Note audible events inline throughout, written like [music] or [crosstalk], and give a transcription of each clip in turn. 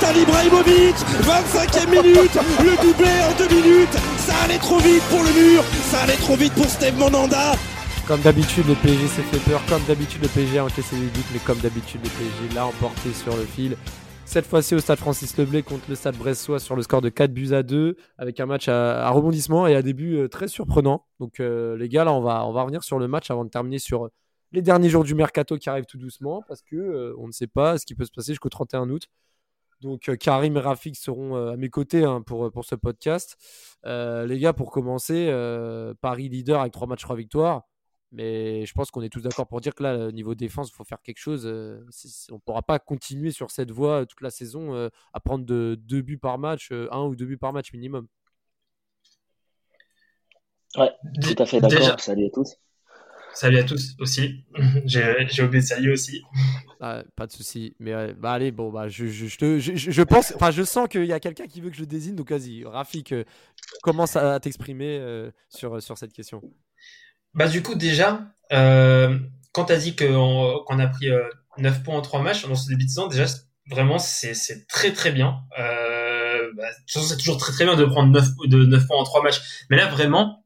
Zlatan Ibrahimovic 25e minute Le doublé en deux minutes Ça allait trop vite pour le mur Ça allait trop vite pour Steve Monanda Comme d'habitude, le PSG s'est fait peur. Comme d'habitude, le PSG a encaissé des buts. Mais comme d'habitude, le PSG l'a emporté sur le fil. Cette fois-ci au stade Francis Leblay contre le stade Bressois sur le score de 4 buts à 2 avec un match à, rebondissement et à début euh, très surprenant. Donc euh, les gars, là on va, on va revenir sur le match avant de terminer sur les derniers jours du mercato qui arrivent tout doucement parce que euh, ne sait pas ce qui peut se passer jusqu'au 31 août. Donc euh, Karim et Rafik seront euh, à mes côtés hein, pour, pour ce podcast. Euh, les gars, pour commencer, euh, Paris leader avec 3 matchs, 3 victoires. Mais je pense qu'on est tous d'accord pour dire que là, au niveau défense, il faut faire quelque chose. Euh, on ne pourra pas continuer sur cette voie euh, toute la saison euh, à prendre de, deux buts par match, euh, un ou deux buts par match minimum. Ouais, tout à fait d'accord. Salut à tous. Salut à tous aussi. [laughs] J'ai oublié de saluer aussi. Ah, pas de souci. Mais euh, bah, allez, bon, bah, je, je, je, pense, enfin, je sens qu'il y a quelqu'un qui veut que je le désigne. Donc vas-y, Rafik, euh, commence à, à t'exprimer euh, sur, sur cette question. Bah du coup déjà, quand t'as dit qu'on qu'on a pris euh, 9 points en 3 matchs dans ce début de saison, déjà vraiment c'est c'est très très bien. Bah, de toute façon, c'est toujours très très bien de prendre 9, de 9 points en 3 matchs. Mais là vraiment,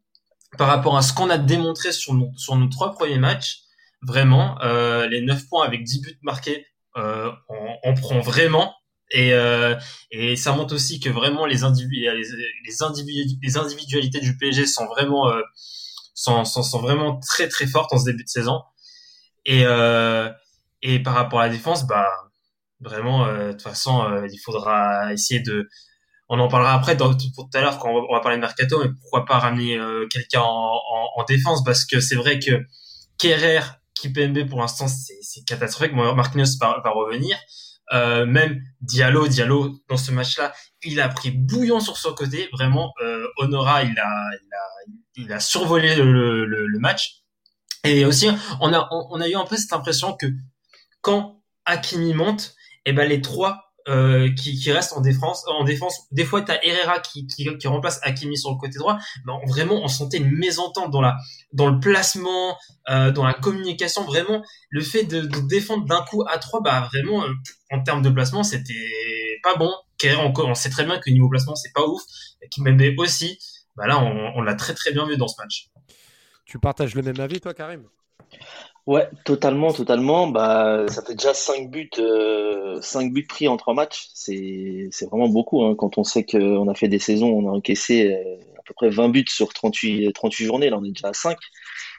par rapport à ce qu'on a démontré sur nos, 3 premiers matchs, vraiment, euh, les 9 points avec 10 buts marqués, euh, on, on prend vraiment. Et, euh, et ça montre aussi que vraiment les, individu les, les, individu les individualités du PSG sont vraiment sont, vraiment très très fortes en ce début de saison. Et, et par rapport à la défense, bah vraiment, de toute façon, il faudra essayer de. On en parlera après pour tout à l'heure quand on va, parler de mercato, mais pourquoi pas ramener euh, quelqu'un en, en, en défense? Parce que c'est vrai que Kerrer, Kipembe pour l'instant c'est catastrophique. Bon, Marquinhos va, revenir. Euh, même Diallo, Diallo dans ce match-là, il a pris bouillon sur son côté. Vraiment, euh, Honora, il a, il a, survolé le, match. Et aussi, on a, on, a eu un peu cette impression que quand Hakimi monte, et ben les trois euh, qui, restent en défense, en défense, des fois t'as Herrera qui, remplace Hakimi sur le côté droit. On- vraiment, on sentait une mésentente dans la, dans le placement, euh, dans la communication. Vraiment, le fait de, défendre d'un coup à trois, bah vraiment, euh, en termes de placement, c'était pas bon. Kerrer, on, sait très bien que niveau placement, c'est pas ouf. Et Kimpembe aussi. Bah là, on, on l'a très très bien vu dans ce match. Tu partages le même avis, toi, Karim? Ouais, totalement, totalement. Bah, ça fait déjà 5 buts, euh, 5 buts pris en 3 matchs. C'est, c'est vraiment beaucoup, hein, quand on sait qu'on a fait des saisons, on a encaissé euh, à peu près 20 buts sur 38, 38 journées. Là, on est déjà à 5.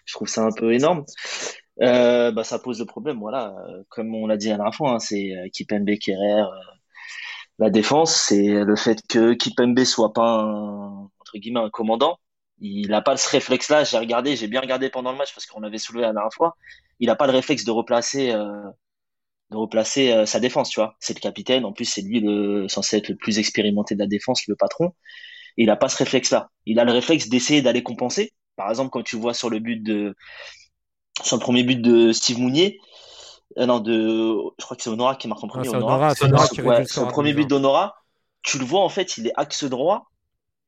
Je trouve ça un peu énorme. Euh, bah, ça pose le problème, voilà. Comme on l'a dit la dernière fois, hein, c'est euh, Kipembe, Kerrer, euh, la défense, c'est le fait que Kipembe soit pas un, entre guillemets, un commandant. Il n'a pas ce réflexe-là. J'ai regardé, j'ai bien regardé pendant le match parce qu'on avait soulevé la dernière fois. Il n'a pas le réflexe de replacer, euh, de replacer euh, sa défense, tu vois. C'est le capitaine. En plus, c'est lui le, censé être le plus expérimenté de la défense, le patron. Et il n'a pas ce réflexe-là. Il a le réflexe d'essayer d'aller compenser. Par exemple, quand tu vois sur le but de, sur le premier but de Steve Mounier, euh, non, de, je crois que c'est Honora qui marque en Ah, premier. C'est Honora. Honora, Honora ouais, le premier 2-1. but d'Honora, tu le vois en fait, il est axe droit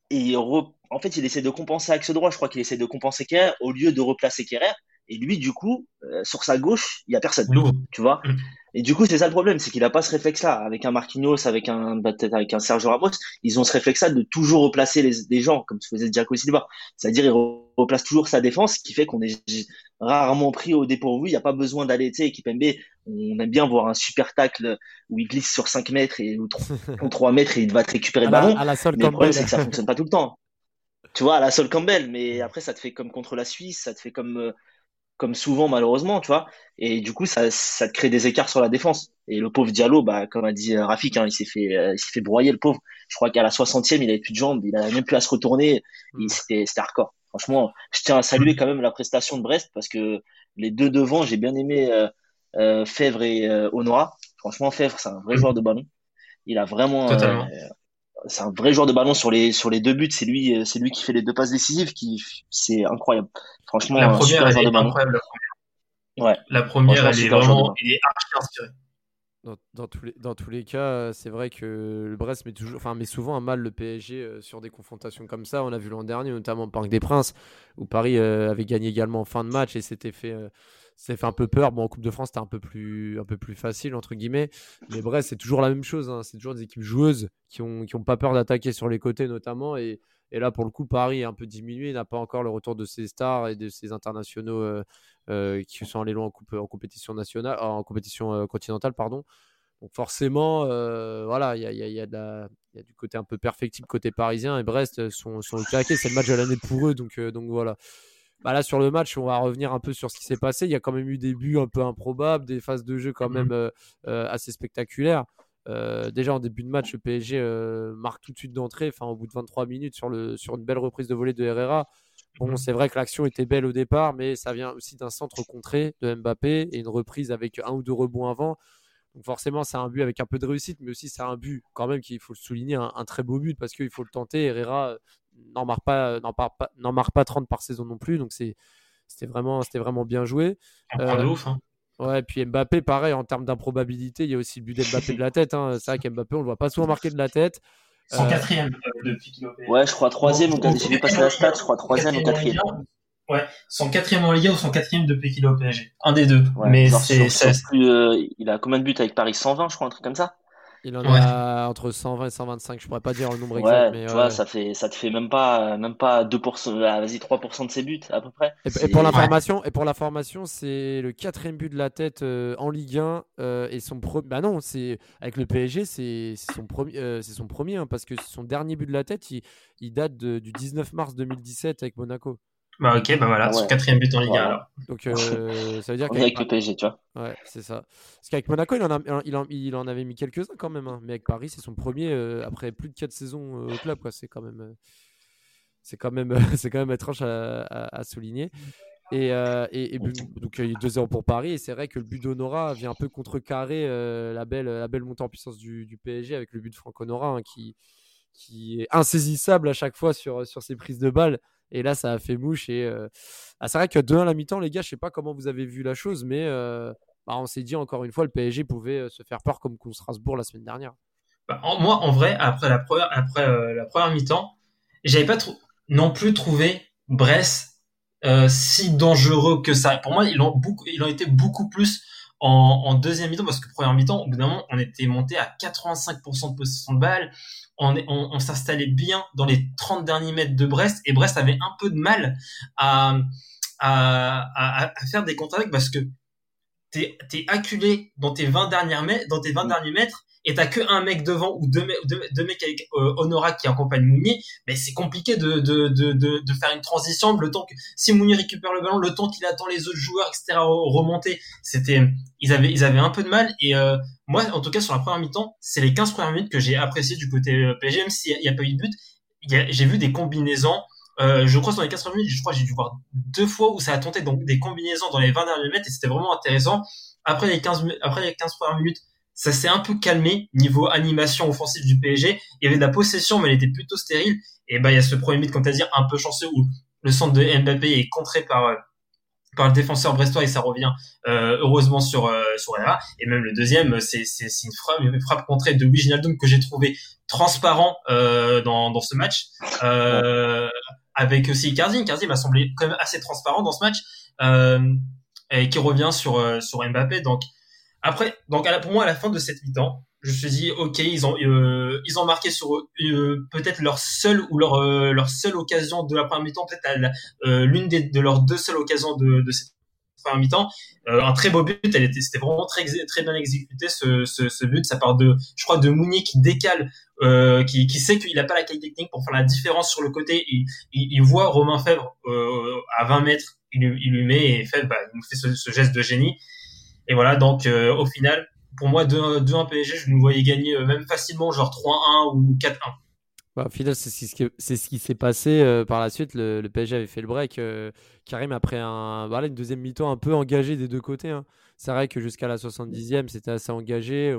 et il re- en fait il essaie de compenser axe droit. Je crois qu'il essaie de compenser Kerrer au lieu de replacer Kerrer. Et lui, du coup, euh, sur sa gauche, il y a personne. Lourd. Tu vois. Mm. Et du coup, c'est ça le problème, c'est qu'il a pas ce réflexe-là. Avec un Marquinhos, avec un bah, peut-être avec un Sergio Ramos, ils ont ce réflexe-là de toujours replacer les, les gens, comme se faisait Diaco Silva. C'est-à-dire, il re- replace toujours sa défense, ce qui fait qu'on est rarement pris au dépourvu. Il n'y a pas besoin d'aller, tu sais, Kipembe, on aime bien voir un super tacle où il glisse sur 5 mètres et ou 3, [laughs] mètres et il va te récupérer le ballon. Mais le problème, c'est que ça fonctionne pas tout le temps. Tu vois, à la Sol Campbell, mais après, ça te fait comme contre la Suisse, ça te fait comme, euh, comme souvent, malheureusement, tu vois. Et du coup, ça, ça te crée des écarts sur la défense. Et le pauvre Diallo, bah, comme a dit euh, Rafik, hein, il s'est fait, euh, il s'est fait broyer, le pauvre. Je crois qu'à la 60e, il avait plus de jambes, il avait même plus à se retourner. Mm. Il- C'était, c'était hardcore. Franchement, je tiens à saluer quand même la prestation de Brest parce que les deux devant, j'ai bien aimé euh, euh, Fèvre et Honora. Franchement, Fèvre, c'est un vrai Mm. joueur de ballon. Il a vraiment, Totalement. C'est un vrai joueur de ballon sur les sur les deux buts. C'est lui, c'est lui qui fait les deux passes décisives. Qui, c'est incroyable. Franchement, la première, elle est incroyable. Ouais. La première, elle est vraiment, il est archi inspiré. Dans, tous les, dans tous les cas, c'est vrai que le Brest met, toujours, enfin, met souvent un mal le PSG euh, sur des confrontations comme ça. On a vu l'an dernier, notamment au Parc des Princes, où Paris euh, avait gagné également en fin de match et s'était fait, euh, fait un peu peur. Bon, en Coupe de France, c'était un, peu plus, facile, entre guillemets. Mais Brest, c'est toujours la même chose. Hein. C'est toujours des équipes joueuses qui n'ont qui ont pas peur d'attaquer sur les côtés, notamment. Et, là, pour le coup, Paris est un peu diminué. Il n'a pas encore le retour de ses stars et de ses internationaux euh, qui sont allés loin en, compétition nationale, en compétition euh, continentale, pardon. Donc forcément, euh, voilà, il y a, du côté un peu perfectible côté parisien et Brest sont, sont. C'est le match de l'année pour eux, donc, donc voilà. Bah là, sur le match, on va revenir un peu sur ce qui s'est passé. Il y a quand même eu des buts un peu improbables, des phases de jeu quand même mmh assez spectaculaires. déjà en début de match, le PSG marque tout de suite d'entrée, enfin au bout de 23 minutes sur, le, sur une belle reprise de volée de Herrera. Bon, c'est vrai que l'action était belle au départ, mais ça vient aussi d'un centre contré de Mbappé et une reprise avec un ou deux rebonds avant. Donc forcément, c'est un but avec un peu de réussite, mais aussi c'est un but quand même qu'il faut le souligner, un, très beau but parce qu'il faut le tenter. Herrera euh, n'en marque pas, n'en pas, marque pas 30 par saison non plus, donc c'est c'était vraiment, c'était vraiment bien joué. Euh, de ouf, hein. Ouais, puis Mbappé, pareil, en termes d'improbabilité, il y a aussi le but d'Mbappé de la tête. Hein. C'est vrai qu'Mbappé, on le voit pas souvent marquer de la tête. Son euh, quatrième euh, depuis qu'il Ouais, je crois troisième. Donc, j'ai vu passer la stat, je crois troisième ou quatrième. Ouais, son quatrième en Ligue ou son quatrième depuis qu'il est au PSG. Un des deux. mais c'est, euh, il a combien de buts avec Paris? 120, je crois, un truc comme ça. Il en a entre 120 et 125, je pourrais pas dire le nombre exact. Mais tu vois, ça, fait, ça te fait même pas, même pas 2%, ah, vas-y, 3% de ses buts à peu près. Et, pour l'information, et pour l'information, c'est le quatrième but de la tête euh, en Ligue 1 euh, et son premier. Bah non, c'est avec le PSG, c'est son premier, euh, c'est son premier hein, parce que son dernier but de la tête, il, il date du 19 mars 2017 avec Monaco. Bah ok, bah voilà, son quatrième but en Ligue 1 alors. Donc euh, [laughs] ça veut dire qu'avec le PSG, tu vois. Ouais, c'est ça. Parce qu'avec Monaco, il en, a, il, en, il en avait mis quelques-uns quand même. Hein. Mais avec Paris, c'est son premier euh, après plus de 4 saisons euh, au club. Quoi. C'est quand même, c'est quand même, [laughs] c'est quand même étrange à, à, souligner. Et, et, et donc il y a 2-0 pour Paris. Et c'est vrai que le but d'Honora vient un peu contrecarrer la, belle, la belle montée en puissance du, du PSG avec le but de Franck Honora hein, qui, qui est insaisissable à chaque fois sur, sur ses prises de balles. Et là, ça a fait mouche. Et euh, ah, c'est vrai que 2-1 à la mi-temps, les gars, je sais pas comment vous avez vu la chose, mais euh, bah, on s'est dit encore une fois, le PSG pouvait euh, se faire peur comme contre Strasbourg la semaine dernière. Bah, moi, en vrai, après la première, après, la première mi-temps, j'avais pas non plus trouvé Brest si dangereux que ça. Pour moi, ils ont, beaucoup, ils ont été beaucoup plus en, deuxième mi-temps, parce que première mi-temps, au bout d'un moment, on était monté à 85% de possession de balle, on, on, s'installait bien dans les 30 derniers mètres de Brest, et Brest avait un peu de mal à, à, à, faire des contre parce que t'es es acculé dans tes 20 derniers mètres, dans tes 20 derniers mètres, et t'as que un mec devant ou deux, mecs avec euh, Honora qui accompagne Mounier, mais c'est compliqué de, faire une transition. Le temps que si Mounier récupère le ballon, le temps qu'il attend les autres joueurs, etc. remonter, c'était ils avaient un peu de mal. Et euh, moi, en tout cas sur la première mi-temps, c'est les 15 premières minutes que j'ai apprécié du côté euh, PSG, même s'il n'y a, pas eu de but. J'ai vu des combinaisons. Je crois que dans les 15 minutes, je crois j'ai dû voir deux fois où ça a tenté donc des combinaisons dans les 20 derniers mètres et c'était vraiment intéressant. Après les 15 après les 15 premières minutes, ça s'est un peu calmé niveau animation offensive du PSG. Il y avait de la possession, mais elle était plutôt stérile. Et ben, il y a ce premier but, comme tu as dit, un peu chanceux où le centre de Mbappé est contré par, euh, par le défenseur brestois et ça revient euh, heureusement sur euh, sur Et même le deuxième, c'est c'est une frappe, une frappe contrée de Wijnaldum que j'ai trouvé transparent euh, dans dans ce match. Euh, avec aussi Icardi. Icardi m'a semblé quand même assez transparent dans ce match et qui revient sur sur Mbappé. Donc après, donc pour moi, à la fin de cette mi-temps, je me suis dit, ok, ils ont, euh, ils ont marqué sur euh, peut-être leur seule ou leur, euh, leur seule occasion de la première mi-temps, peut-être l'une de leurs deux seules occasions de, de cette première mi-temps. un très beau but, elle était, c'était vraiment très, très bien exécuté ce, ce, ce, but. Ça part de, je crois, de Mounier qui décale, qui, qui sait qu'il n'a pas la qualité technique pour faire la différence sur le côté. Il, il, voit Romain Fèvre à 20 mètres, il, il lui met et Fèvre, bah, il nous fait ce geste de génie. Et voilà, donc euh, au final, pour moi, 2-1 PSG, je nous voyais gagner euh, même facilement, genre 3-1 ou 4-1. Bah, au final, c'est ce qui, s'est passé euh, par la suite. Le, PSG avait fait le break. Karim, après une deuxième mi-temps un peu engagée des deux côtés. hein. C'est vrai que jusqu'à la 70e, c'était assez engagé.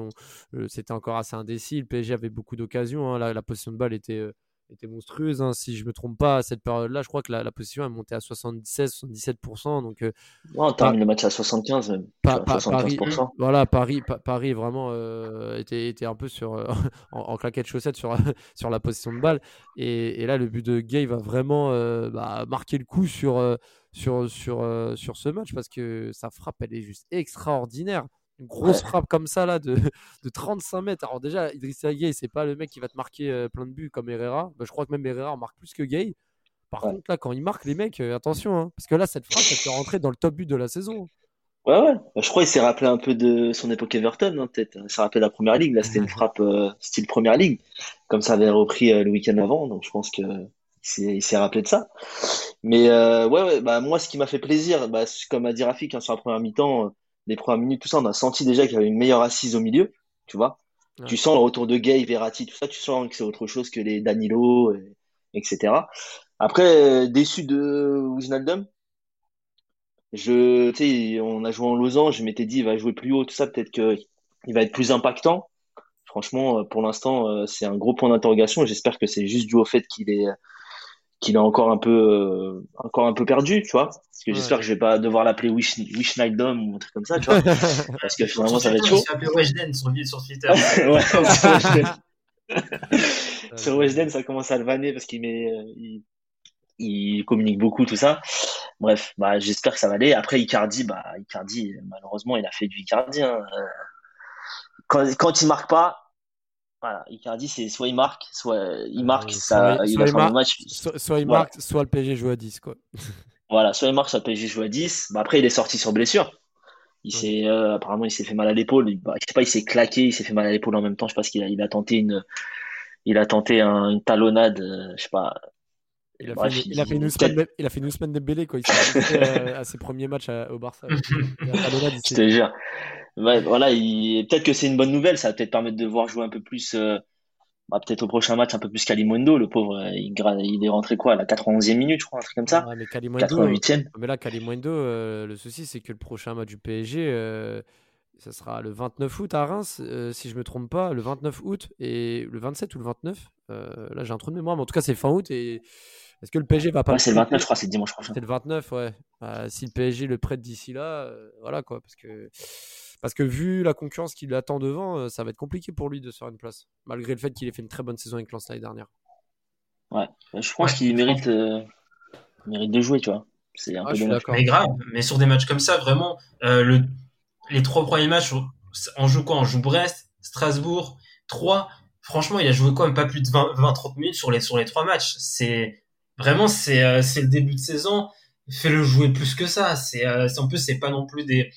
c'était encore assez indécis. Le PSG avait beaucoup d'occasions. hein. La, la de balle était, était monstrueuse. hein. Si je me trompe pas, à cette période-là, je crois que la, la position est montée à 76-77%. Donc, euh, on termine le match à 75 même. Pa- tu pa- vois, Paris, 75%. voilà, Paris, Pa- Paris vraiment euh, était, était un peu sur, euh, [laughs] en, en claquette chaussette sur, [laughs] sur la position de balle. Et, et là, le but de Gay va vraiment euh, bah, marquer le coup sur, sur, sur, sur ce match parce que sa frappe, elle est juste extraordinaire. Une grosse Ouais. frappe comme ça, là, de, [laughs] de 35 mètres. Alors, déjà, Idrissa Gay, c'est pas le mec qui va te marquer euh, plein de buts comme Herrera. Bah, je crois que même Herrera en marque plus que Gay. Par Ouais. contre, là, quand il marque, les mecs, euh, attention, hein, parce que là, cette frappe, elle peut rentrer dans le top but de la saison. Ouais, ouais. Bah, Je crois qu'il s'est rappelé un peu de son époque Everton, hein, peut-être. Il s'est rappelé de la première ligue. Là, c'était une [laughs] frappe euh, style première ligue, comme ça avait repris le week-end avant. Donc, je pense que il s'est rappelé de ça. Mais ouais, ouais, bah, moi, ce qui m'a fait plaisir, bah, comme a dit Rafik, hein, sur la première mi-temps, les premières minutes, tout ça, on a senti déjà qu'il y avait une meilleure assise au milieu, tu vois. Ouais. Tu sens le retour de Gay, Verratti, tout ça, tu sens que c'est autre chose que les Danilo, et- etc. Après, déçu de Wijnaldum. Je, tu sais, on a joué en losange, je m'étais dit, il va jouer plus haut, tout ça, peut-être que il va être plus impactant. Franchement, euh, pour l'instant, euh, c'est un gros point d'interrogation. J'espère que c'est juste dû au fait qu'il est, qu'il est encore un peu, euh, encore un peu perdu, tu vois. Parce que Ouais. j'espère que je vais pas devoir l'appeler Wish, Wishnaldum ou un truc comme ça, tu vois. [laughs] Parce que finalement, ça va être Sur chaud. Appelé Weshden sur, sur Twitter. [laughs] Ouais, sur Weshden. [laughs] Sur Weshden, ça commence à le vanner parce qu'il met, euh, il, il communique beaucoup, tout ça. Bref, bah, j'espère que ça va aller. Après, Icardi, bah, Icardi, malheureusement, il a fait du Icardi, hein. Euh, Quand, quand il marque pas, voilà, Icardi, c'est soit il marque, soit il marque, Euh, ça, soit- il soit marque, match. Soit, soit il Voilà. marque, soit le PSG joue à 10. Quoi. Voilà, soit il marque, soit le PSG joue à 10. Bah, après, il est sorti sur blessure. Il s'est, euh, apparemment, il s'est fait mal à l'épaule. Il- bah, je sais pas, il s'est claqué, il s'est fait mal à l'épaule en même temps. Je sais pas ce qu'il a, il a tenté une, il a tenté un- une talonnade, euh, je sais pas. Il a, Bref, fait, une- il a fait une peut-être- semaine de, il a fait une semaine de Bélé quoi. Il s'est euh, à ses premiers matchs à- au Barça. [laughs] Talonnade, il Je te jure. Ouais, voilà, il... peut-être que c'est une bonne nouvelle. Ça va peut-être permettre de voir jouer un peu plus, euh, bah, peut-être au prochain match, un peu plus Kalimundo. Le pauvre, euh, il, est rentré quoi, à la 91e minute, je crois, un truc comme ça. Ouais, mais Kalimundo, 88e. mais là, Kalimundo, euh, le souci, c'est que le prochain match du PSG, euh, ça sera le 29 août à Reims, euh, si je me trompe pas, le 29 août et le 27 ou le 29. euh, là, j'ai un trou de mémoire, mais en tout cas, c'est fin août. Et est-ce que le PSG va pas Ouais, c'est le prêter 29, je crois, c'est dimanche prochain. C'est le 29, ouais. Bah, si le PSG le prête d'ici là, euh, voilà quoi. Parce que, parce que vu la concurrence qui l'attend devant, euh, ça va être compliqué pour lui de se faire une place. Malgré le fait qu'il ait fait une très bonne saison avec Lens l'année dernière. Ouais, je pense Ouais, qu'il mérite, euh, mérite de jouer, tu vois. C'est un Ah, peu dommage. Mais grave, mais sur des matchs comme ça, vraiment, euh, le, les trois premiers matchs, on- joue quoi? On joue Brest, Strasbourg, 3. Franchement, il a joué quand même pas plus de 20-30 minutes sur les, sur les trois matchs. C'est vraiment, c'est euh, c'est le début de saison. Fais-le jouer plus que ça. C'est euh, c'est- en plus, c'est pas non plus des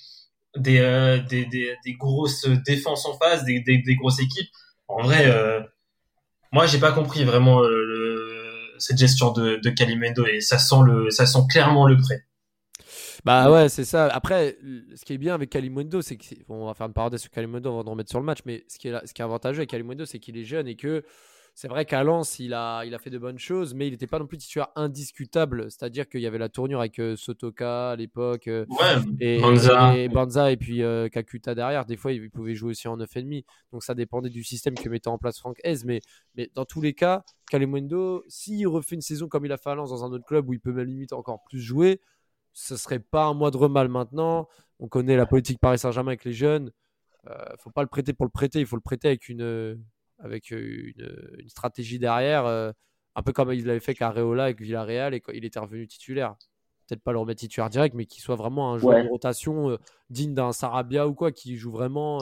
des, euh, des, des, des grosses défenses en face, des, des, grosses équipes. En vrai, euh, moi, j'ai pas compris vraiment euh, cette gestion de, de Calimendo et ça sent le, ça sent clairement le prêt. Bah ouais, c'est ça. Après, ce qui est bien avec Kalimundo, c'est que c'est- bon, on va faire une parenthèse sur Kalimundo avant de remettre sur le match, mais ce qui est, ce qui est avantageux avec Kalimundo, c'est qu'il est jeune et que c'est vrai qu'à Lens, il a, il a fait de bonnes choses, mais il n'était pas non plus titulaire indiscutable. C'est-à-dire qu'il y avait la tournure avec euh, Sotoka à l'époque. euh, Ouais, et Banza. et Banza et puis euh, Kakuta derrière. Des fois, il pouvait jouer aussi en 9,5. Donc ça dépendait du système que mettait en place Franck Hez. Mais, mais dans tous les cas, Kalimundo, s'il refait une saison comme il a fait à Lens dans un autre club où il peut même limite encore plus jouer, ce serait pas un moindre mal maintenant. On connaît la politique Paris Saint-Germain avec les jeunes. Euh, faut pas le prêter pour le prêter, il faut le prêter avec une, avec une, une stratégie derrière, euh, un peu comme il l'avait fait qu'Areola avec Villarreal et quand il était revenu titulaire. Peut-être pas le remettre titulaire direct, mais qu'il soit vraiment un joueur Ouais. de rotation euh, digne d'un Sarabia ou quoi, qui joue vraiment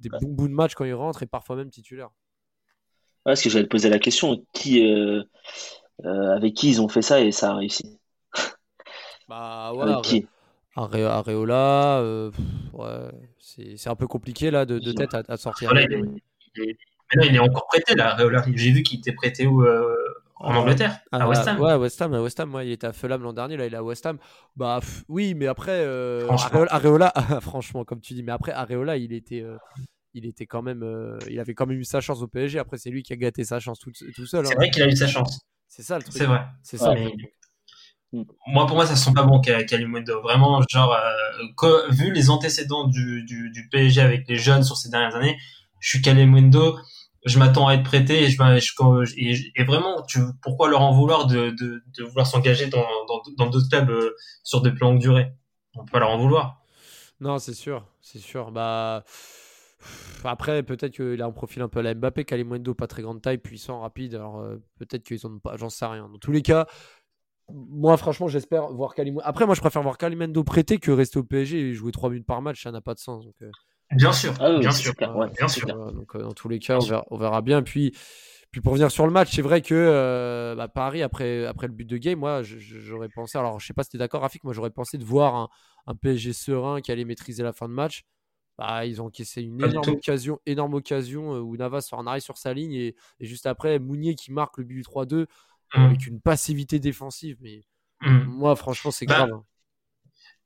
des bons bouts de match quand il rentre et parfois même titulaire. Ouais, parce que j'allais te poser la question, qui, euh, euh, avec qui ils ont fait ça et ça a réussi? [laughs] Bah voilà, Avec qui? Are- Areola, euh, ouais, c'est un peu compliqué là de, tête à, à sortir. Voilà, il est, il est- mais là, il est encore prêté là. Areola. J'ai vu qu'il était prêté où euh, en Euh, Angleterre, à Ah, West Ham. Ouais, West Ham, à West Ham, ouais, il était à Fulham l'an dernier, là il est à West Ham. Bah pff, oui, mais après, euh, Franchement. Areola, Areola- [laughs] franchement, comme tu dis, mais après Areola, il était, euh, il était quand même, euh, il avait quand même eu sa chance au PSG. Après, c'est lui qui a gâté sa chance tout, tout seul. C'est hein. vrai qu'il a eu sa chance. C'est ça le truc. C'est vrai. C'est ça. Mais- Mm. Moi, pour moi, ça sent pas bon, Ka- Kalimundo. Vraiment, genre, euh, vu les antécédents du, du, du PSG avec les jeunes sur ces dernières années, je suis Kalimundo, je m'attends à être prêté et, je, vraiment, pourquoi leur en vouloir de, vouloir s'engager dans, d'autres clubs euh, sur de plus longue durée? On peut pas leur en vouloir. Non, c'est sûr, c'est sûr. Bah après, peut-être qu'il a un profil un peu à la Mbappé, Kalimundo, pas très grande taille, puissant, rapide. Alors euh, peut-être qu'ils ont pas, j'en sais rien. Dans tous les cas, moi franchement, j'espère voir Kalimundo. Après, moi, je préfère voir Kalimundo prêté que rester au PSG et jouer 3 minutes par match. Ça n'a pas de sens. Euh, Bien sûr, Ah oui, bien sûr, clair, ouais, bien c'est sûr. clair. Voilà, donc euh, dans tous les cas, on verra, on verra bien. Puis, puis pour revenir sur le match, c'est vrai que euh, bah, Paris, après, après le but de game, moi, j'aurais pensé. Alors, je sais pas si tu es d'accord, Rafik, moi, j'aurais pensé de voir un, un PSG serein qui allait maîtriser la fin de match. Bah, ils ont encaissé une énorme tout. occasion, énorme occasion euh, où Navas sort en arrêt sur sa ligne et, et juste après, Mounier qui marque le but du 3-2 Mm. avec une passivité défensive. Mais Mm. moi, franchement, c'est Bah, grave. hein.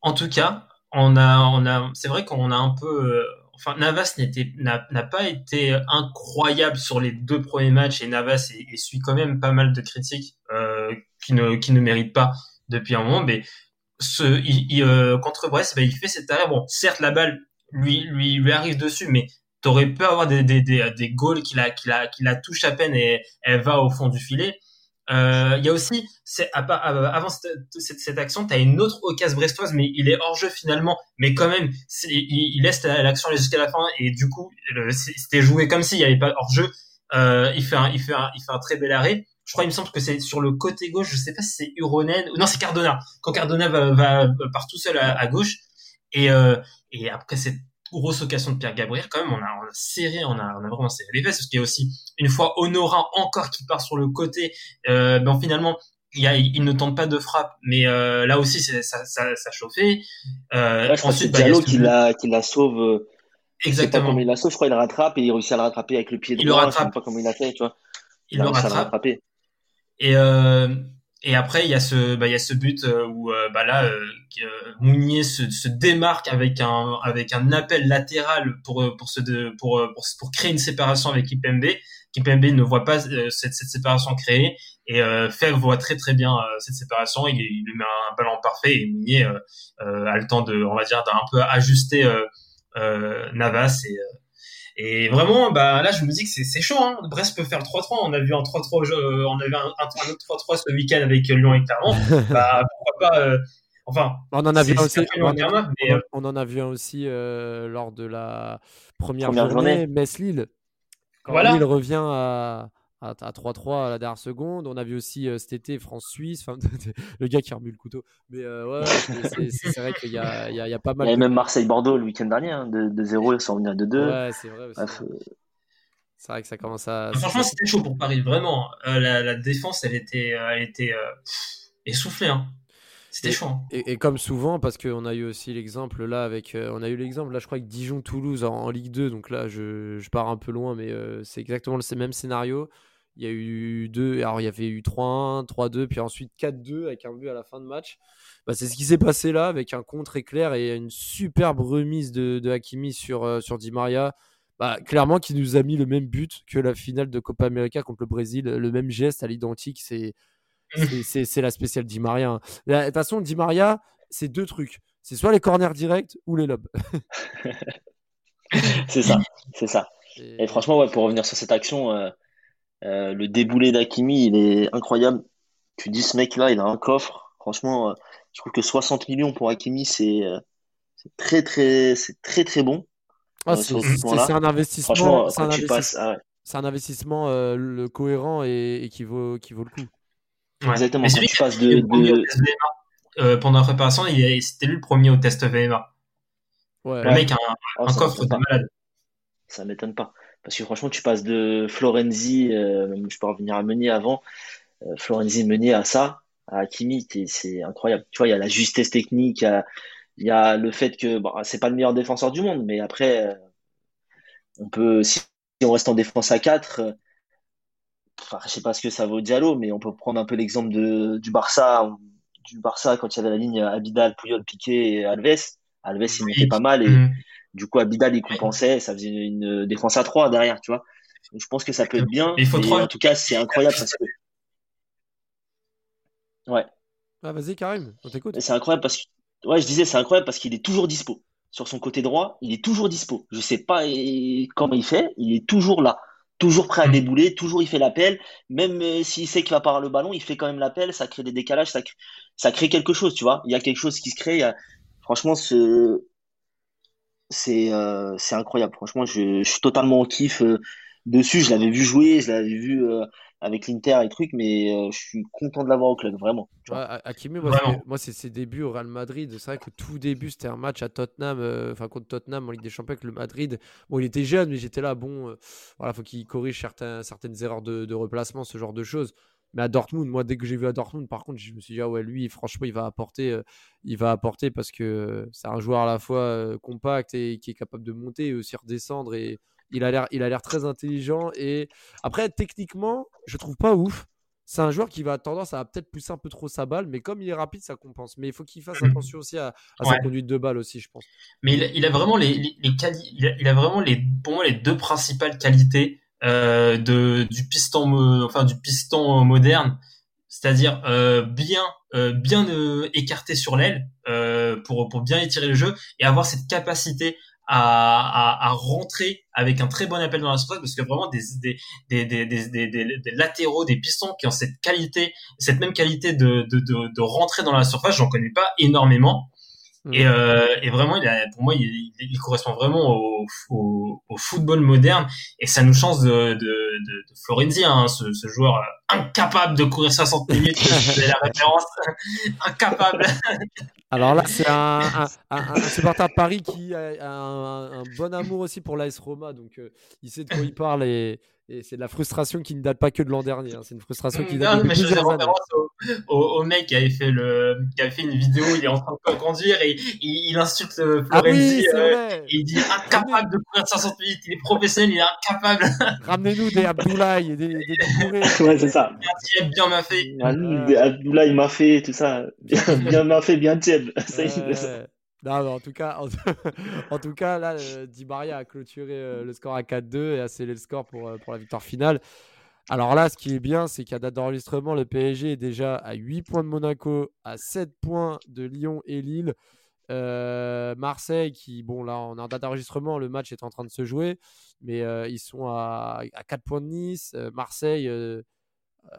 En tout cas, on a, on a, c'est vrai qu'on a un peu, euh, enfin, Navas n'était, n'a, pas été incroyable sur les deux premiers matchs et Navas essuie quand même pas mal de critiques euh, qui ne, qui ne méritent pas depuis un moment. Mais ce, il, il, euh, contre Brest, bah, il fait cet arrêt. Bon, certes, la balle lui, lui, lui arrive dessus, mais t'aurais pu avoir des, des, des, des goals qui la, qui la, qui la touche à peine et elle va au fond du filet. Euh, Il y a aussi, c'est à- avant cette, cette, action, tu as une autre occasion brestoise, mais il est hors jeu finalement. Mais quand même, c'est- il, il laisse la- l'action jusqu'à la fin et du coup, c'est- c'était joué comme s'il n'y avait pas hors jeu. Euh, il fait un, il fait un, il fait un très bel arrêt. Je crois, il me semble que c'est sur le côté gauche. Je sais pas si c'est Uronen ou non, c'est Cardona. Quand Cardona va, va part tout seul à, à gauche et euh, et après cette grosse occasion de Pierre Gabriel, quand même, on a, on a serré, on a, on a vraiment serré les fesses parce qu'il y a aussi une fois Honorin encore qui part sur le côté. Euh, bon, finalement, il, y a, il ne tente pas de frappe, mais euh, là aussi, ça, ça, ça chauffait. Euh, je que c'est ensuite, bah, il Diallo qui la, qui la sauve. Exactement. il la sauve, je crois qu'il la rattrape et il réussit à la rattraper avec le pied Il le droit. Je rattrape. sais pas comment il a fait, tu vois. Il a le rattrape. Et, et après, il y a ce, bah, il y a ce but euh, où euh, bah, là, euh, Mounier se, se démarque avec un, avec un appel latéral pour, pour, se pour, pour, créer une séparation avec Kipembe. Kipembe ne voit pas cette, cette séparation créée et euh, Fèvre voit très très bien euh, cette séparation. Il, il lui met un ballon parfait et Mounier euh, a le temps de, on va dire, d'un peu ajuster Navas et et vraiment, bah là, je me dis que c'est c'est chaud. Hein. Brest peut faire le 3-3. On a vu un 3-3, euh, on a vu un, un, un autre 3-3 ce week-end avec Lyon et Clermont. [laughs] bah pourquoi pas euh, Enfin, On en a vu aussi. On, Lyon et Clermont, mais, on- euh, on en a vu un aussi euh, lors de la première, Première journée, journée. Metz-Lille. Quand Voilà. Lille revient à, à, à 3-3 à la dernière seconde. On a vu aussi euh, cet été France-Suisse. [laughs] Le gars qui remue le couteau. Mais euh, ouais, c'est- vrai qu'il y a, y, a, il y a pas Il y mal avait de. même Marseille-Bordeaux le week-end dernier, hein, de, de 0, ils sont revenus à 2-2. Ouais, c'est vrai aussi. Bref, euh, C'est vrai que ça commence à. franchement, c'était chaud pour Paris. Vraiment, Euh, la, la défense, elle était, elle était euh, essoufflée. Hein. C'était chaud. hein. Et, et comme souvent, parce qu'on a eu aussi l'exemple là avec, euh, on a eu l'exemple là, je crois avec Dijon-Toulouse en, en Ligue 2. Donc là, je, je pars un peu loin, mais euh, c'est exactement le même scénario. Il y a eu deux, alors il y avait eu 3-1, 3-2, puis ensuite 4-2 avec un but à la fin de match. Bah, c'est ce qui s'est passé là avec un contre éclair et une superbe remise de, de Hakimi sur, euh, sur Di Maria. Bah, clairement, qui nous a mis le même but que la finale de Copa América contre le Brésil, le même geste à l'identique. C'est [laughs] c'est- la spéciale Di Maria. hein. De toute façon, Di Maria, c'est deux trucs. C'est soit les corners directs ou les lobes. [laughs] c'est ça, c'est ça. Et- Et franchement, ouais, pour revenir sur cette action, euh, euh, le déboulé d'Hakimi, il est incroyable. Tu dis, ce mec-là, il a un coffre. Franchement, euh, je trouve que 60 millions pour Hakimi, c'est très, très, c'est très, très bon. Ah, c'est ce un investissement, Franchement, c'est un, quand tu investi- passes, ah ouais, c'est un investissement euh, le cohérent et, et qui, vaut, qui vaut le coup. Ouais. exactement. Mais Quand celui tu qui a passes de, de, test VMA, euh, pendant la préparation, c'était lui le premier au test VMA. Ouais. Le mec a un, oh, un ça coffre m'étonne de pas. malade. Ça m'étonne pas. Parce que franchement, tu passes de Florenzi, euh, je peux revenir à Meunier avant, euh, Florenzi, Meunier à ça, à Hakimi, t'es- c'est incroyable. Tu vois, il y a la justesse technique, il y a, il y a le fait que bon, c'est pas le meilleur défenseur du monde, mais après, euh, on peut, si, si on reste en défense à 4, euh, enfin, je sais pas ce que ça vaut Diallo, mais on peut prendre un peu l'exemple de, du Barça, ou- du Barça quand il y avait la ligne Abidal, Puyol, Piqué et Alves. Alves, il Oui. montait pas mal et Mhm. Du coup, Abidal, il compensait, ça faisait une défense à 3 derrière, tu vois. Donc, je pense que ça peut être bien. Il faut en tout cas, c'est incroyable parce que. Ouais. Ah, vas-y, Karim, on t'écoute. C'est incroyable parce que, ouais, je disais, c'est incroyable parce qu'il est toujours dispo. Sur son côté droit, il est toujours dispo. Je sais pas comment il fait, il est toujours là. Toujours prêt à Mm. débouler, toujours il fait l'appel. Même euh, s'il sait qu'il va pas avoir le ballon, il fait quand même l'appel. Ça crée des décalages, ça crée, ça crée quelque chose, tu vois. Il y a quelque chose qui se crée. a- Franchement, ce... c'est euh, c'est incroyable. Franchement, je, je suis totalement en kiff euh, dessus. Je l'avais vu jouer, je l'avais vu euh, avec l'Inter et trucs, mais euh, je suis content de l'avoir au club, vraiment. tu vois. Ouais, Ha- Hakimi, moi, Vraiment. c'est- moi, c'est ses débuts au Real Madrid. C'est vrai que tout début, c'était un match à Tottenham, euh, enfin contre Tottenham en Ligue des Champions avec le Madrid. Bon, il était jeune, mais j'étais là. Bon, euh, voilà, faut qu'il corrige certains, certaines erreurs de, de replacement, ce genre de choses. Mais à Dortmund, moi, dès que j'ai vu à Dortmund, par contre, je me suis dit, ah ouais, lui, franchement, il va apporter, euh, il va apporter parce que euh, c'est un joueur à la fois euh, compact et qui est capable de monter et aussi redescendre. Et il a l'air, il a l'air très intelligent. Et après, techniquement, je trouve pas ouf. C'est un joueur qui va tendance à peut-être pousser un peu trop sa balle, mais comme il est rapide, ça compense. Mais il faut qu'il fasse Mhm. attention aussi à, à sa conduite de balle aussi, je pense. Mais il a, il a vraiment les, les, les quali- il, a, il a vraiment les, pour moi, les deux principales qualités euh, de du piston, enfin du piston moderne, c'est-à-dire euh, bien, euh, bien écarté sur l'aile pour pour bien étirer le jeu et avoir cette capacité à, à, rentrer avec un très bon appel dans la surface parce que vraiment des des des des, des, des, des- des latéraux, des pistons qui ont cette qualité, cette même qualité de de de, de rentrer dans la surface, j'en connais pas énormément. Et, Mhm. euh, et vraiment, il a, pour moi, il, il- il correspond vraiment au, au, au football moderne. Et ça nous change de, de, de, de Florenzi, hein, ce, ce joueur euh, incapable de courir 60 minutes. C'est la référence. [laughs] incapable. Alors là, c'est un, un, un- un supporter Paris qui a un, un bon amour aussi pour l'AS Roma, donc euh, il sait de quoi il parle et, et c'est de la frustration qui ne date pas que de l'an dernier. hein. C'est une frustration qui date Non, depuis mais je faisais plusieurs années. référence au, au, au mec qui avait fait le, qui avait fait une vidéo. Il est en train de conduire et il, il insulte euh, Ah Florenzi. oui, euh, et il dit incapable de courir 60 minutes. Il est professionnel, il est incapable. [laughs] Ramenez-nous des Abdoulaye et des, des [laughs] Doucouré. Ouais, c'est ça. Bien tiède, bien m'a fait. Ah, Abdullah, il m'a fait tout ça. Bien, [laughs] bien m'a fait, bien tiède. Ça, Ouais. Non, mais en tout cas, en, [laughs] en tout cas là, euh, Di Maria a clôturé euh, le score à 4-2 et a scellé le score pour, euh, pour la victoire finale. Alors là, ce qui est bien, c'est qu'à date d'enregistrement, le PSG est déjà à 8 points de Monaco, à 7 points de Lyon et Lille. Marseille, qui, bon, là, en date d'enregistrement, le match est en train de se jouer, mais ils sont à, à 4 points de Nice. Marseille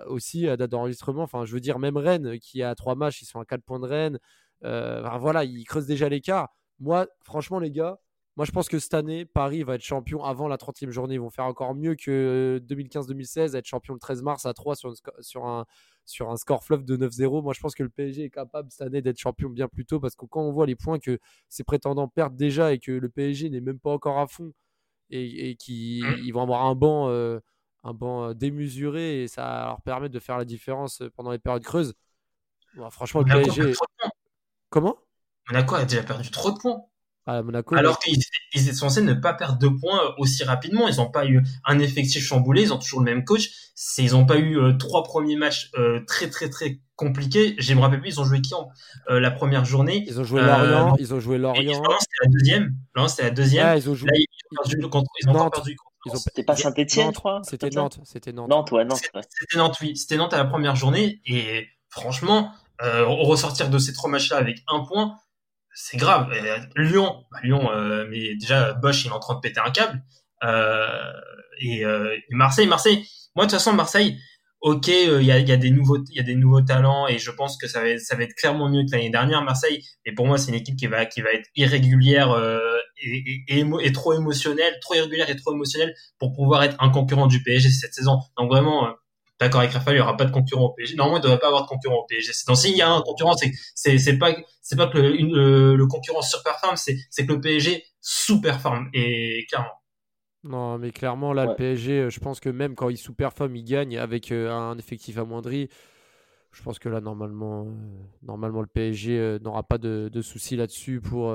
aussi à date d'enregistrement, enfin, je veux dire, même Rennes, qui a 3 matchs, ils sont à 4 points de Rennes. Euh, voilà, ils creusent déjà l'écart. Moi, franchement, les gars, moi, je pense que cette année, Paris va être champion avant la 30e journée. Ils vont faire encore mieux que 2015-2016, être champion le 13 mars à 3 sur, une sco- sur, un, sur un score fleuve de 9-0. Moi, je pense que le PSG est capable cette année d'être champion bien plus tôt parce que quand on voit les points que ses prétendants perdent déjà et que le PSG n'est même pas encore à fond et, et qu'ils Mm. vont avoir un banc, euh, un banc euh, démesuré et ça leur permettre de faire la différence euh, pendant les périodes creuses. Bon, franchement, le PSG. Comment? Monaco a déjà perdu trop de points. Monaco. Alors qu'ils ils étaient censés ne pas perdre de points euh, aussi rapidement. Ils n'ont pas eu un effectif chamboulé. Ils ont toujours le même coach. Ils n'ont pas eu euh, trois premiers matchs euh, très très très compliqués. Je me rappelle plus. Ils ont joué qui en euh, la première journée Ils ont joué Euh, Lorient. non. Ils ont joué Lorient. Lorient, c'était la deuxième. Lorient, c'était la deuxième. Ils ont joué. Là, ils ont perdu contre. Ils ont encore perdu contre. C'était pas Saint-Etienne, Nantes, je crois. C'était Nantes. C'était Nantes. Nantes, ouais, Nantes. ouais. C'était Nantes, oui. C'était Nantes à la première journée. Et franchement, euh, ressortir de ces trois matchs-là avec un point, c'est grave. Euh, Lyon, bah, Lyon, euh, mais déjà Bosch, il est en train de péter un câble. Euh, et, euh, et Marseille, Marseille. Moi, de toute façon, Marseille. Ok, il y, a, y a des nouveaux, il y a des nouveaux talents et je pense que ça va, ça va être clairement mieux que l'année dernière. Marseille, et pour moi, c'est une équipe qui va, qui va être irrégulière et, et, et, trop émotionnelle, trop irrégulière et trop émotionnelle pour pouvoir être un concurrent du PSG cette saison. Donc vraiment, d'accord avec Raphaël, il y aura pas de concurrent au PSG. Normalement, il devrait pas avoir de concurrent au PSG. C'est- Donc s'il y a un concurrent, c'est c'est c'est pas c'est pas que le, une- le, le concurrent surperforme, c'est c'est que le PSG sous-performe et clairement. Non, mais clairement, là, le. PSG, euh, je pense que même quand il sous-performe, il gagne avec euh, un effectif amoindri. Je pense que là, normalement, euh, normalement le PSG euh, n'aura pas de, de soucis là-dessus pour,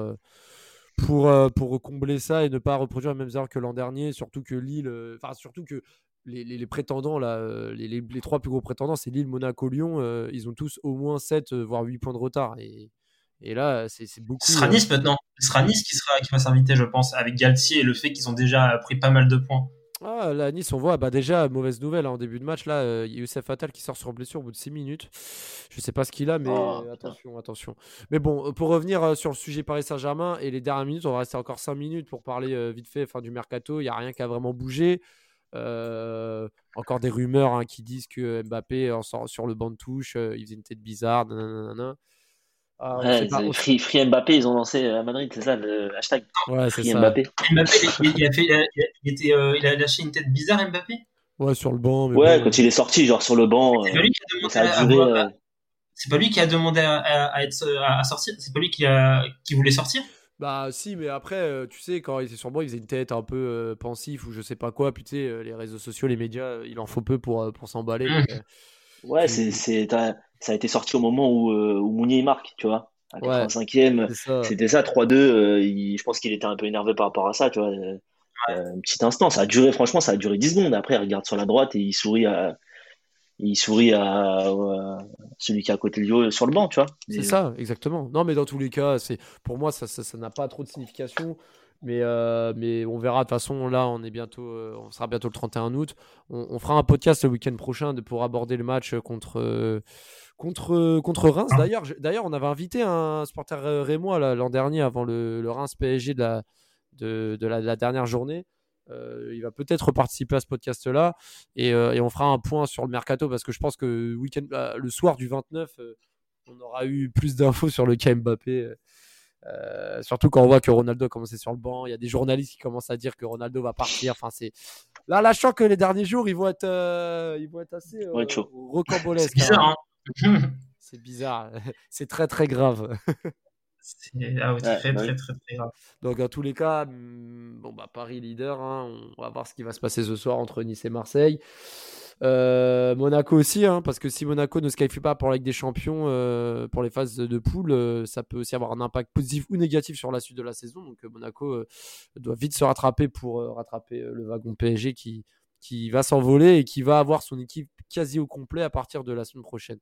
pour, euh, pour combler ça et ne pas reproduire les mêmes erreurs que l'an dernier. Surtout que Lille, euh, enfin, surtout que les, les- les prétendants, là, euh, les, trois plus gros prétendants, c'est Lille, Monaco, Lyon. euh, ils ont tous au moins 7, voire 8 points de retard. Et, Et là, c'est beaucoup. Ce sera Nice maintenant. Ce sera Nice qui, sera, qui va s'inviter, je pense, avec Galtier et le fait qu'ils ont déjà pris pas mal de points. Ah, la Nice, on voit bah déjà, mauvaise nouvelle hein, en début de match. Là, euh, Youssef Attal qui sort sur blessure au bout de 6 minutes. Je sais pas ce qu'il a, mais Oh, attention, attention. Mais bon, euh, pour revenir euh, sur le sujet Paris Saint-Germain et les dernières minutes, on va rester encore 5 minutes pour parler euh, vite fait fin, du mercato. Il n'y a rien qui a vraiment bougé. Euh, encore des rumeurs hein, qui disent que Mbappé en sort sur le banc de touche, euh, il faisait une tête bizarre. nanana. Ah, Ouais, pas- on- Free, Free Mbappé, ils ont lancé à Madrid, c'est ça le hashtag Ouais, Free ça. Mbappé. Mbappé, il, il a fait, il, a, il était, euh, il a lâché une tête bizarre, Mbappé? Ouais, sur le banc. mais Ouais, bon. quand il est sorti, genre sur le banc, C'est euh, pas lui qui a demandé ça a à, duré. à- euh, c'est pas lui qui a demandé à, à- à être, à, à sortir. C'est pas lui qui, a, qui voulait sortir? Bah si, mais après, euh, tu sais, quand il était sur banc, il faisait une tête un peu euh, pensif ou je sais pas quoi. Puis tu sais, euh, les réseaux sociaux, les médias, euh, il en faut peu pour, euh, pour s'emballer. Mm. euh, Ouais, c'est, c'est, ça a été sorti au moment où, euh, où Mounier marque, tu vois. À Ouais. 85e, c'est ça. c'était ça, 3-2. euh, il- je pense qu'il était un peu énervé par rapport à ça, tu vois. euh, un petit instant, ça a duré, franchement, ça a duré 10 secondes. Après, il regarde sur la droite et il sourit à, il sourit à, à celui qui est à côté de lui sur le banc, tu vois. C'est ça, exactement. Non, mais dans tous les cas, c'est pour moi, ça ça ça n'a pas trop de signification. Mais, euh, mais on verra. De toute façon, là, on est bientôt, euh, on sera bientôt le 31 août. On, on fera un podcast le week-end prochain de, pour aborder le match contre, euh, contre, contre Reims. D'ailleurs, on avait invité un supporter euh, rémois l'an dernier avant le, le Reims PSG de la, de, de la, de la dernière journée. Euh, il va peut-être participer à ce podcast-là et, euh, et on fera un point sur le mercato parce que je pense que week-end, euh, le soir du 29, euh, on aura eu plus d'infos sur le cas Mbappé. euh, surtout quand on voit que Ronaldo a commencé sur le banc, il y a des journalistes qui commencent à dire que Ronaldo va partir. Enfin, c'est là, là, je sens que les derniers jours, ils vont être, euh, ils vont être assez euh, Ouais, chaud. rocambolesques. C'est bizarre, hein. hein. C'est bizarre. [laughs] c'est très très grave. [laughs] C'est ah ouais, Ouais, très, très, oui. très, très grave. Donc dans tous les cas, hum, bon bah Paris leader, hein, on va voir ce qui va se passer ce soir entre Nice et Marseille. Euh, Monaco aussi, hein, parce que si Monaco ne se qualifie pas pour la Ligue des Champions euh, pour les phases de, de poule, euh, ça peut aussi avoir un impact positif ou négatif sur la suite de la saison. Donc euh, Monaco euh, doit vite se rattraper pour euh, rattraper euh, le wagon PSG qui, qui va s'envoler et qui va avoir son équipe quasi au complet à partir de la semaine prochaine.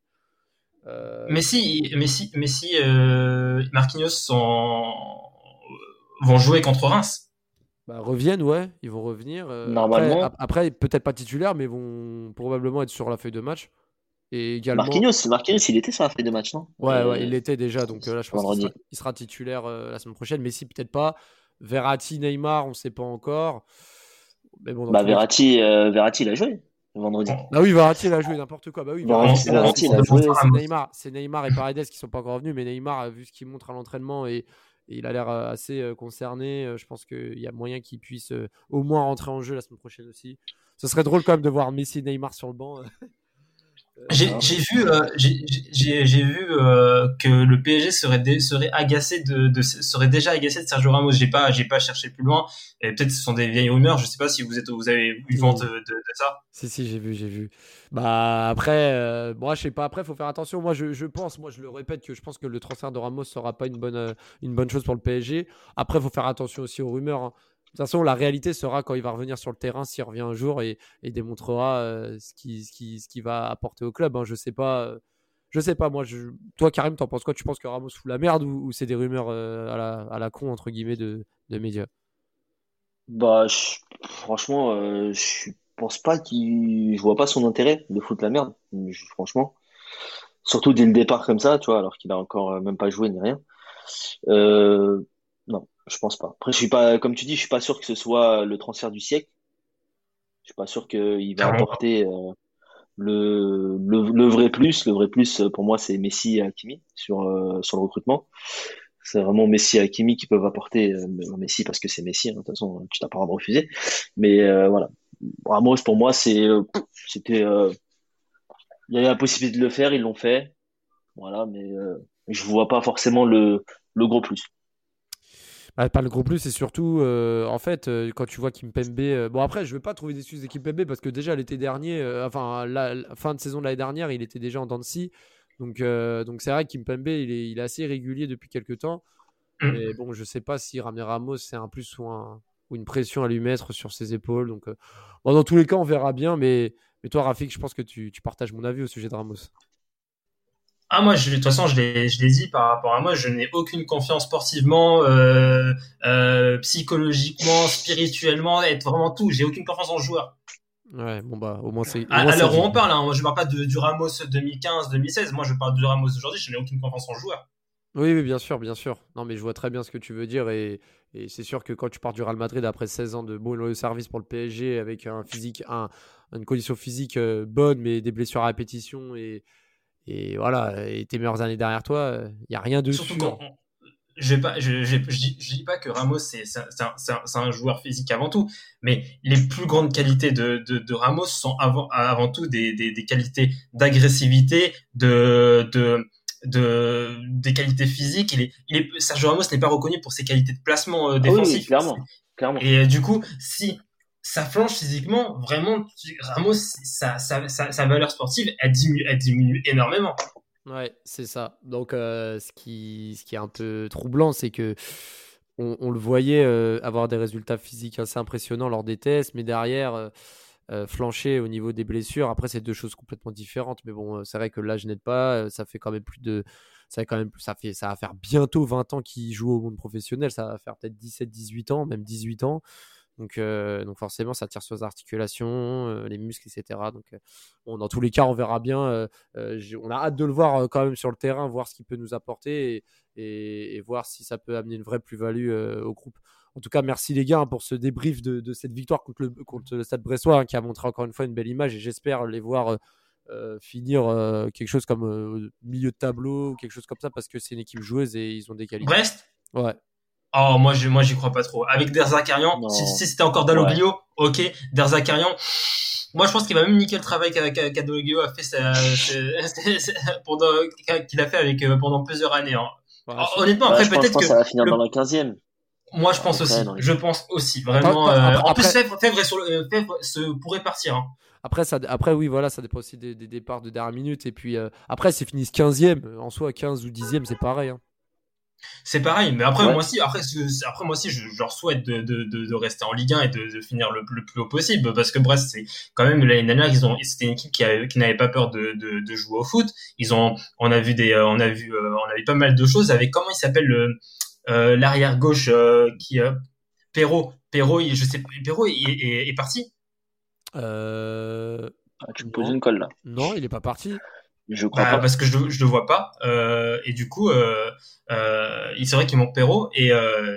Euh, Mais si, mais si, mais si euh, Marquinhos sont- vont jouer contre Reims. Bah, reviennent, ouais, ils vont revenir. euh, Normalement. Après, ap- après, peut-être pas titulaires, mais vont probablement être sur la feuille de match. Et également. Marquinhos, Marquinhos, il était sur la feuille de match, non? Ouais, Euh, ouais, il l'était déjà, donc euh, là, je pense qu'il sera, il sera titulaire euh, la semaine prochaine. Mais si, peut-être pas. Verratti, Neymar, on ne sait pas encore. Mais bon, Bah, Verratti, euh, Verratti, il a joué vendredi. Bah oui, Verratti, il a joué n'importe quoi. Bah oui, Verratti, Verratti, c'est il a joué. Neymar, c'est Neymar et Paredes qui sont pas encore venus, mais Neymar, vu ce qu'il montre à l'entraînement et, et il a l'air euh, assez euh, concerné, euh, je pense qu'il y a moyen qu'il puisse au moins rentrer en jeu la semaine prochaine aussi. Ce serait drôle quand même de voir Messi et Neymar sur le banc. [laughs] J'ai vu, euh, j'ai- vu euh, que le PSG serait, dé- serait agacé de, de, serait déjà agacé de Sergio Ramos. J'ai pas, j'ai pas cherché plus loin. Et peut-être ce sont des vieilles rumeurs. Je sais pas si vous êtes, vous avez eu vent de, de, de ça. Si, si, j'ai vu, j'ai vu. Bah après, euh, moi je sais pas. Après, faut faire attention. Moi, je, je pense, moi je le répète que je pense que le transfert de Ramos sera pas une bonne, euh, une bonne chose pour le PSG. Après, faut faire attention aussi aux rumeurs. hein. De toute façon, la réalité sera quand il va revenir sur le terrain, s'il revient un jour et, et démontrera euh, ce qu'il qui, va apporter au club. hein. Je sais pas. euh, je sais pas, moi, toi Karim, t'en penses quoi? Tu penses que Ramos fout la merde ou, c'est des rumeurs euh, à, la, con, entre guillemets, de, médias? Bah, je- franchement, je pense pas qu'il, je vois pas son intérêt de foutre la merde, franchement. Surtout dès le départ comme ça, tu vois, alors qu'il a encore même pas joué ni rien. Non, je pense pas. Après, je suis pas, comme tu dis, je suis pas sûr que ce soit le transfert du siècle. Je suis pas sûr qu'il va apporter euh, le, le, le vrai plus. Le vrai plus, euh, pour moi, c'est Messi et Hakimi sur, euh, sur le recrutement. C'est vraiment Messi et Hakimi qui peuvent apporter euh, Messi parce que c'est Messi, hein, de toute façon, tu t'as pas droit de refuser. Mais euh, voilà, Ramos pour moi, c'est euh, c'était euh, il y avait la possibilité de le faire, ils l'ont fait. Voilà, mais euh, je vois pas forcément le le gros plus. Ah, pas le gros plus, c'est surtout, euh, en fait, euh, quand tu vois Kimpembe. euh, bon, après, je veux pas trouver d'excuses de Kimpembe parce que déjà l'été dernier, euh, enfin, la, la fin de saison de l'année dernière, il était déjà en dents de scie. Donc, donc c'est vrai que Kimpembe, il est, il est assez régulier depuis quelques temps. Mm. Mais bon, je sais pas si ramener Ramos, c'est un plus ou, un- ou une pression à lui mettre sur ses épaules. Donc, bon, dans tous les cas, on verra bien. Mais, mais toi, Rafik, je pense que tu, tu partages mon avis au sujet de Ramos. Ah moi, je, de toute façon, je l'ai, je l'ai dit par rapport à moi, je n'ai aucune confiance sportivement, euh, euh, psychologiquement, spirituellement, être vraiment tout. J'ai aucune confiance en joueur. Ouais, bon bah au moins c'est. Où on parle, hein, moi je parle pas de, du Ramos 2015-2016. Moi je parle du Ramos d'aujourd'hui. Je n'ai aucune confiance en joueur. Oui, oui, bien sûr, bien sûr. Non, mais je vois très bien ce que tu veux dire et, et c'est sûr que quand tu pars du Real Madrid après 16 ans de bon service pour le PSG avec un physique, un, une condition physique euh, bonne mais des blessures à répétition et, et voilà, et tes meilleures années derrière toi, il n'y a rien de Surtout sûr. quand je, pas, je, je, je, dis, je, dis, pas que Ramos c'est un, un, joueur physique avant tout, mais les plus grandes qualités de, de, de Ramos sont avant, avant tout des, des, des qualités d'agressivité, de, de, de, des qualités physiques. Il est, il est, Sergio Ramos n'est pas reconnu pour ses qualités de placement euh, défensif. Ah oui, clairement, clairement. Et euh, du coup, si ça flanche physiquement, vraiment, Ramos, sa, valeur sportive, elle diminue, énormément. Ouais, c'est ça. Donc, euh, ce, qui, est un peu troublant, c'est que on, le voyait euh, avoir des résultats physiques assez impressionnants lors des tests, mais derrière, euh flancher au niveau des blessures. Après, c'est deux choses complètement différentes. Mais bon, c'est vrai que l'âge n'aide pas. Ça fait quand même plus de. Ça, fait quand même, ça, fait, ça va faire bientôt 20 ans qu'il joue au monde professionnel. Ça va faire peut-être 17, 18 ans, même 18 ans. Donc, euh, donc forcément, ça tire sur les articulations, euh, les muscles, etc. Donc, euh, bon, dans tous les cas, on verra bien. on a hâte de le voir quand même sur le terrain, voir ce qu'il peut nous apporter et, et, et, voir si ça peut amener une vraie plus-value au groupe. En tout cas, merci les gars hein, pour ce débrief de, de, cette victoire contre le, contre le Stade Bressois, hein, qui a montré encore une fois une belle image. Et j'espère les voir finir quelque chose comme milieu de tableau, quelque chose comme ça, parce que c'est une équipe joueuse et ils ont des qualités. Brest Ouais. Oh, moi, je, moi, j'y crois pas trop. Avec Derzakarian, si, si c'était encore Dalloglio, ouais. ok. Derzakarian, moi, je pense qu'il va même niquer le travail qu'Adaloglio a fait, qu'il a fait avec euh, pendant plusieurs années. Hein. Ouais, Honnêtement, après, peut-être que ça va finir le... dans la 15e. Moi, je pense aussi. Je pense aussi, vraiment. Après, euh, en plus, Fèvre, Fèvre, sur le, Fèvre se, pourrait partir. Hein. Après, ça, après, oui, voilà, ça dépend aussi des, des départs de dernière minute. Et puis, euh, après, c'est fini 15e. En soi, 15 ou 10e, c'est pareil. Hein. C'est pareil, mais après ouais. moi aussi, après, après moi aussi, je, je leur souhaite de, de, de, de, rester en Ligue 1 et de, de finir le, le, plus haut possible, parce que Brest, c'est quand même l'année dernière, ils ont, c'était une équipe qui, a, qui n'avait pas peur de, de, de, jouer au foot. Ils ont, on a vu des, on a vu, on a vu pas mal de choses avec comment il s'appelle le euh, l'arrière gauche euh, qui, euh, Perrault, Perrault, je sais, Perrault est, est, est parti? Euh... Ah, tu me poses une colle là. Non, il est pas parti. Je crois bah, pas. Parce que je, je le vois pas. Euh, et du coup, euh, euh, c'est vrai qu'il manque Perrault. Et, euh,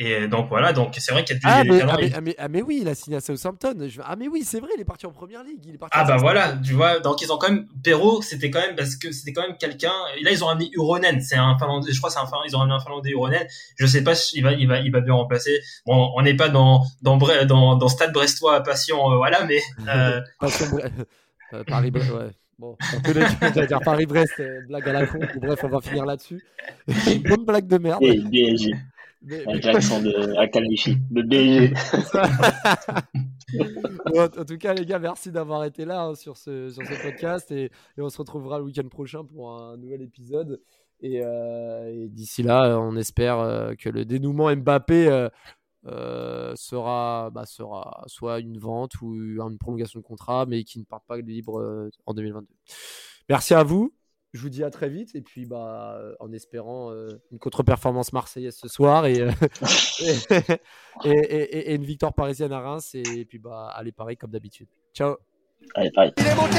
et donc voilà, donc c'est vrai qu'il y a du ah, mais, ah, mais, ah, mais, ah, mais, oui, il a signé à Southampton. Je... Ah mais oui, c'est vrai, il est parti en première ligue. Il est parti ah bah voilà, tu vois, donc ils ont quand même Perrault, c'était quand même parce que c'était quand même quelqu'un. Et là ils ont ramené Uronen, c'est un Finlandais, je crois c'est un Finlandais, ils ont ramené un Finlandais Uronen. Je sais pas si il va, il va, il va bien remplacer. Bon, on n'est pas dans dans dans dans Stade Brestois à Passion, euh, voilà, mais euh... [laughs] Passion euh, Paris, ouais. Bon, j'allais dire Paris-Brest, euh, blague à la con. Bref, on va finir là-dessus. [laughs] Bonne blague de merde. Et. Mais, Avec l'accent de Akalifi, de bon, en tout cas, les gars, merci d'avoir été là hein, sur, ce, sur ce podcast. Et, et, on se retrouvera le week-end prochain pour un nouvel épisode. Et, euh, et d'ici là, on espère euh, que le dénouement Mbappé euh, euh, sera, bah, sera soit une vente ou une prolongation de contrat, mais qui ne part pas libre euh, en 2022. Merci à vous. Je vous dis à très vite et puis bah en espérant euh, une contre-performance marseillaise ce soir et, et, et, et, une victoire parisienne à Reims et, puis bah allez pareil comme d'habitude. Ciao. Allez, pareil. Il est monté